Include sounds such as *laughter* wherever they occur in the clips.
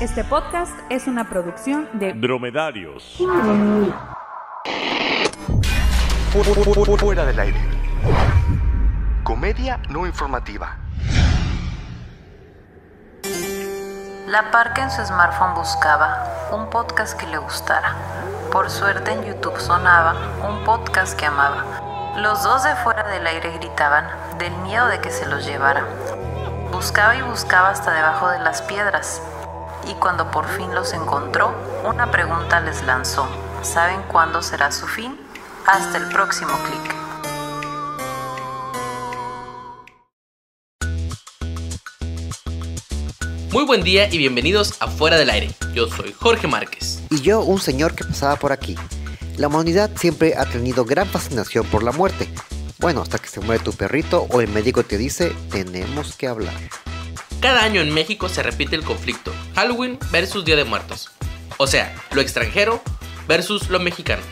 Este podcast es una producción de Dromedarios. Fuera del aire. Comedia no informativa. La Parca en su smartphone buscaba un podcast que le gustara. Por suerte en YouTube sonaba un podcast que amaba. Los dos de fuera del aire gritaban del miedo de que se los llevara. Buscaba y buscaba hasta debajo de las piedras. Y cuando por fin los encontró, una pregunta les lanzó. ¿Saben cuándo será su fin? Hasta el próximo clic. Muy buen día y bienvenidos a Fuera del Aire. Yo soy Jorge Márquez. Y yo, un señor que pasaba por aquí. La humanidad siempre ha tenido gran fascinación por la muerte. Bueno, hasta que se muere tu perrito o el médico te dice, tenemos que hablar. Cada año en México se repite el conflicto Halloween versus Día de Muertos. O sea, lo extranjero versus lo mexicano.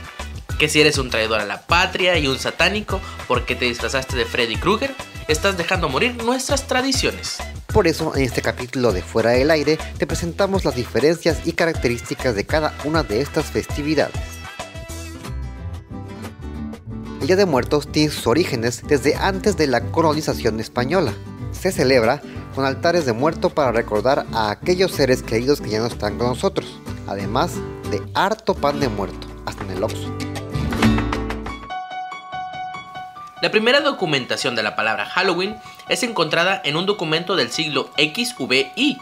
Que si eres un traidor a la patria y un satánico porque te disfrazaste de Freddy Krueger, estás dejando morir nuestras tradiciones. Por eso, en este capítulo de Fuera del Aire, te presentamos las diferencias y características de cada una de estas festividades. El Día de Muertos tiene sus orígenes desde antes de la colonización española. Se celebra con altares de muerto para recordar a aquellos seres queridos que ya no están con nosotros, además de harto pan de muerto, hasta en el Oxxo. La primera documentación de la palabra Halloween es encontrada en un documento del siglo XVI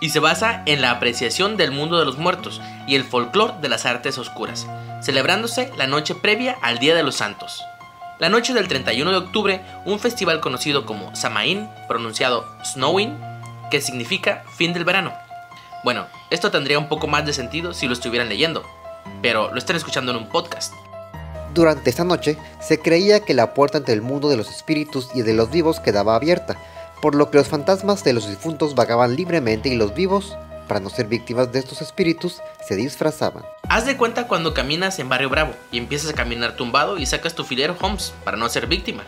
y se basa en la apreciación del mundo de los muertos y el folclore de las artes oscuras, celebrándose la noche previa al Día de los Santos. La noche del 31 de octubre, un festival conocido como Samaín, pronunciado Snowing, que significa fin del verano. Bueno, esto tendría un poco más de sentido si lo estuvieran leyendo, pero lo están escuchando en un podcast. Durante esta noche se creía que la puerta entre el mundo de los espíritus y de los vivos quedaba abierta, por lo que los fantasmas de los difuntos vagaban libremente y los vivos, para no ser víctimas de estos espíritus, se disfrazaban. Haz de cuenta cuando caminas en Barrio Bravo y empiezas a caminar tumbado y sacas tu filero Holmes para no ser víctima.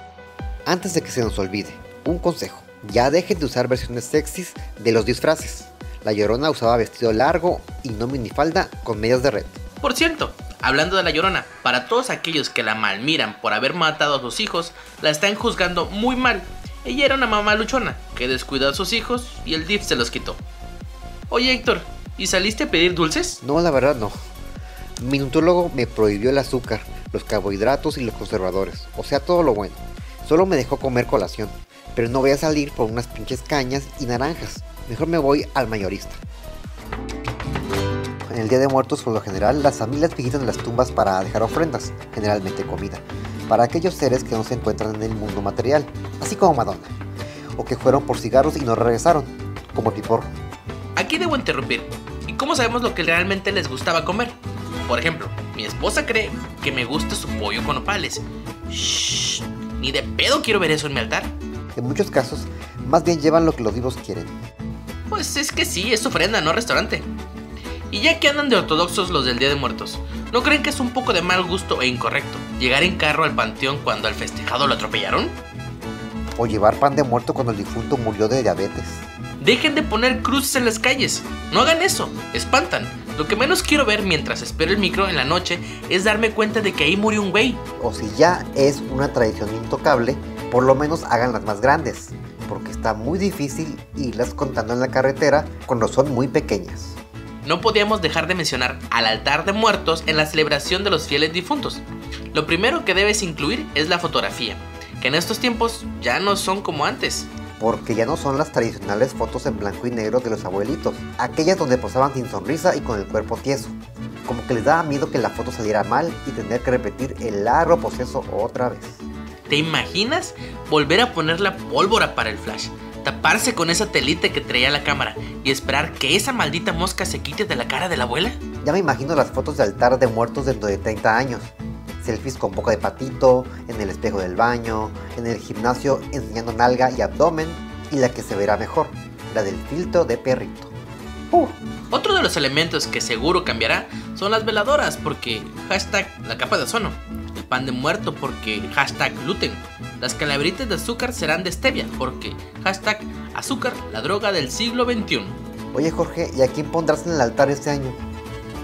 Antes de que se nos olvide, un consejo, ya dejen de usar versiones sexys de los disfraces. La Llorona usaba vestido largo y no minifalda con medias de red. Por cierto, hablando de la llorona, para todos aquellos que la malmiran por haber matado a sus hijos, la están juzgando muy mal. Ella era una mamá luchona que descuidó a sus hijos y el DIF se los quitó. Oye Héctor, ¿y saliste a pedir dulces? No, la verdad no. Mi nutriólogo me prohibió el azúcar, los carbohidratos y los conservadores, o sea, todo lo bueno. Solo me dejó comer colación, pero no voy a salir por unas pinches cañas y naranjas. Mejor me voy al mayorista. En el Día de Muertos, por lo general, las familias visitan las tumbas para dejar ofrendas, generalmente comida, para aquellos seres que no se encuentran en el mundo material, así como Madonna, o que fueron por cigarros y no regresaron, como Pipor. Aquí debo interrumpir. ¿Y cómo sabemos lo que realmente les gustaba comer? Por ejemplo, mi esposa cree que me gusta su pollo con opales. Shh, ni de pedo quiero ver eso en mi altar. En muchos casos, más bien llevan lo que los vivos quieren. Pues es que sí, es ofrenda, no restaurante. Y ya que andan de ortodoxos los del Día de Muertos, ¿no creen que es un poco de mal gusto e incorrecto llegar en carro al panteón cuando al festejado lo atropellaron? O llevar pan de muerto cuando el difunto murió de diabetes. Dejen de poner cruces en las calles. No hagan eso, espantan. Lo que menos quiero ver mientras espero el micro en la noche es darme cuenta de que ahí murió un güey. O si ya es una tradición intocable, por lo menos hagan las más grandes, porque está muy difícil irlas contando en la carretera cuando son muy pequeñas. No podíamos dejar de mencionar al altar de muertos en la celebración de los fieles difuntos. Lo primero que debes incluir es la fotografía, que en estos tiempos ya no son como antes. Porque ya no son las tradicionales fotos en blanco y negro de los abuelitos, aquellas donde posaban sin sonrisa y con el cuerpo tieso. Como que les daba miedo que la foto saliera mal y tener que repetir el largo proceso otra vez. ¿Te imaginas volver a poner la pólvora para el flash? Taparse con esa telita que traía la cámara y esperar que esa maldita mosca se quite de la cara de la abuela? Ya me imagino las fotos de altar de muertos dentro de 30 años. Selfies con boca de patito, en el espejo del baño, en el gimnasio enseñando nalga y abdomen, y la que se verá mejor, la del filtro de perrito. Uh. Otro de los elementos que seguro cambiará son las veladoras porque hashtag la capa de ozono, el pan de muerto porque hashtag gluten, las calaveritas de azúcar serán de stevia porque hashtag azúcar la droga del siglo XXI. Oye Jorge, ¿y a quién pondrás en el altar este año?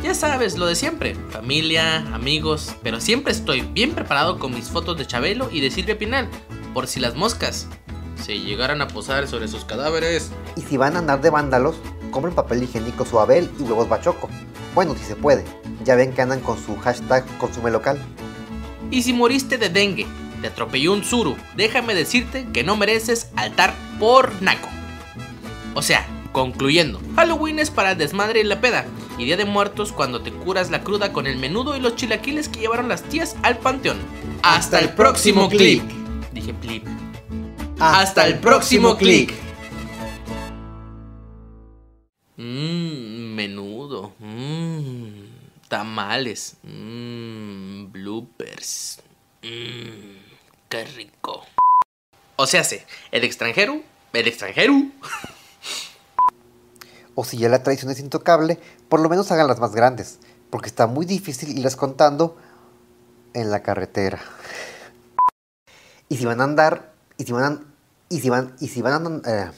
Ya sabes, lo de siempre, familia, amigos, pero siempre estoy bien preparado con mis fotos de Chabelo y de Silvia Pinal, por si las moscas se llegaran a posar sobre sus cadáveres. Y si van a andar de vándalos, compren papel higiénico suabel y huevos bachoco. Bueno, si se puede. Ya ven que andan con su hashtag consume local. Y si moriste de dengue, te atropelló un suru, déjame decirte que no mereces altar por naco. O sea, concluyendo, Halloween es para el desmadre y la peda, y Día de Muertos cuando te curas la cruda con el menudo y los chilaquiles que llevaron las tías al panteón. Hasta, el próximo clip. Dije clip. Hasta el próximo clic. Mmm, menudo. Mmm, tamales. Mmm, bloopers. Mmm, qué rico. O sea, sé, el extranjero, el extranjero. *laughs* O si ya la tradición es intocable, por lo menos hagan las más grandes, porque está muy difícil irlas contando en la carretera. Y si van a andar, y si van a, y si van, y si van a, eh,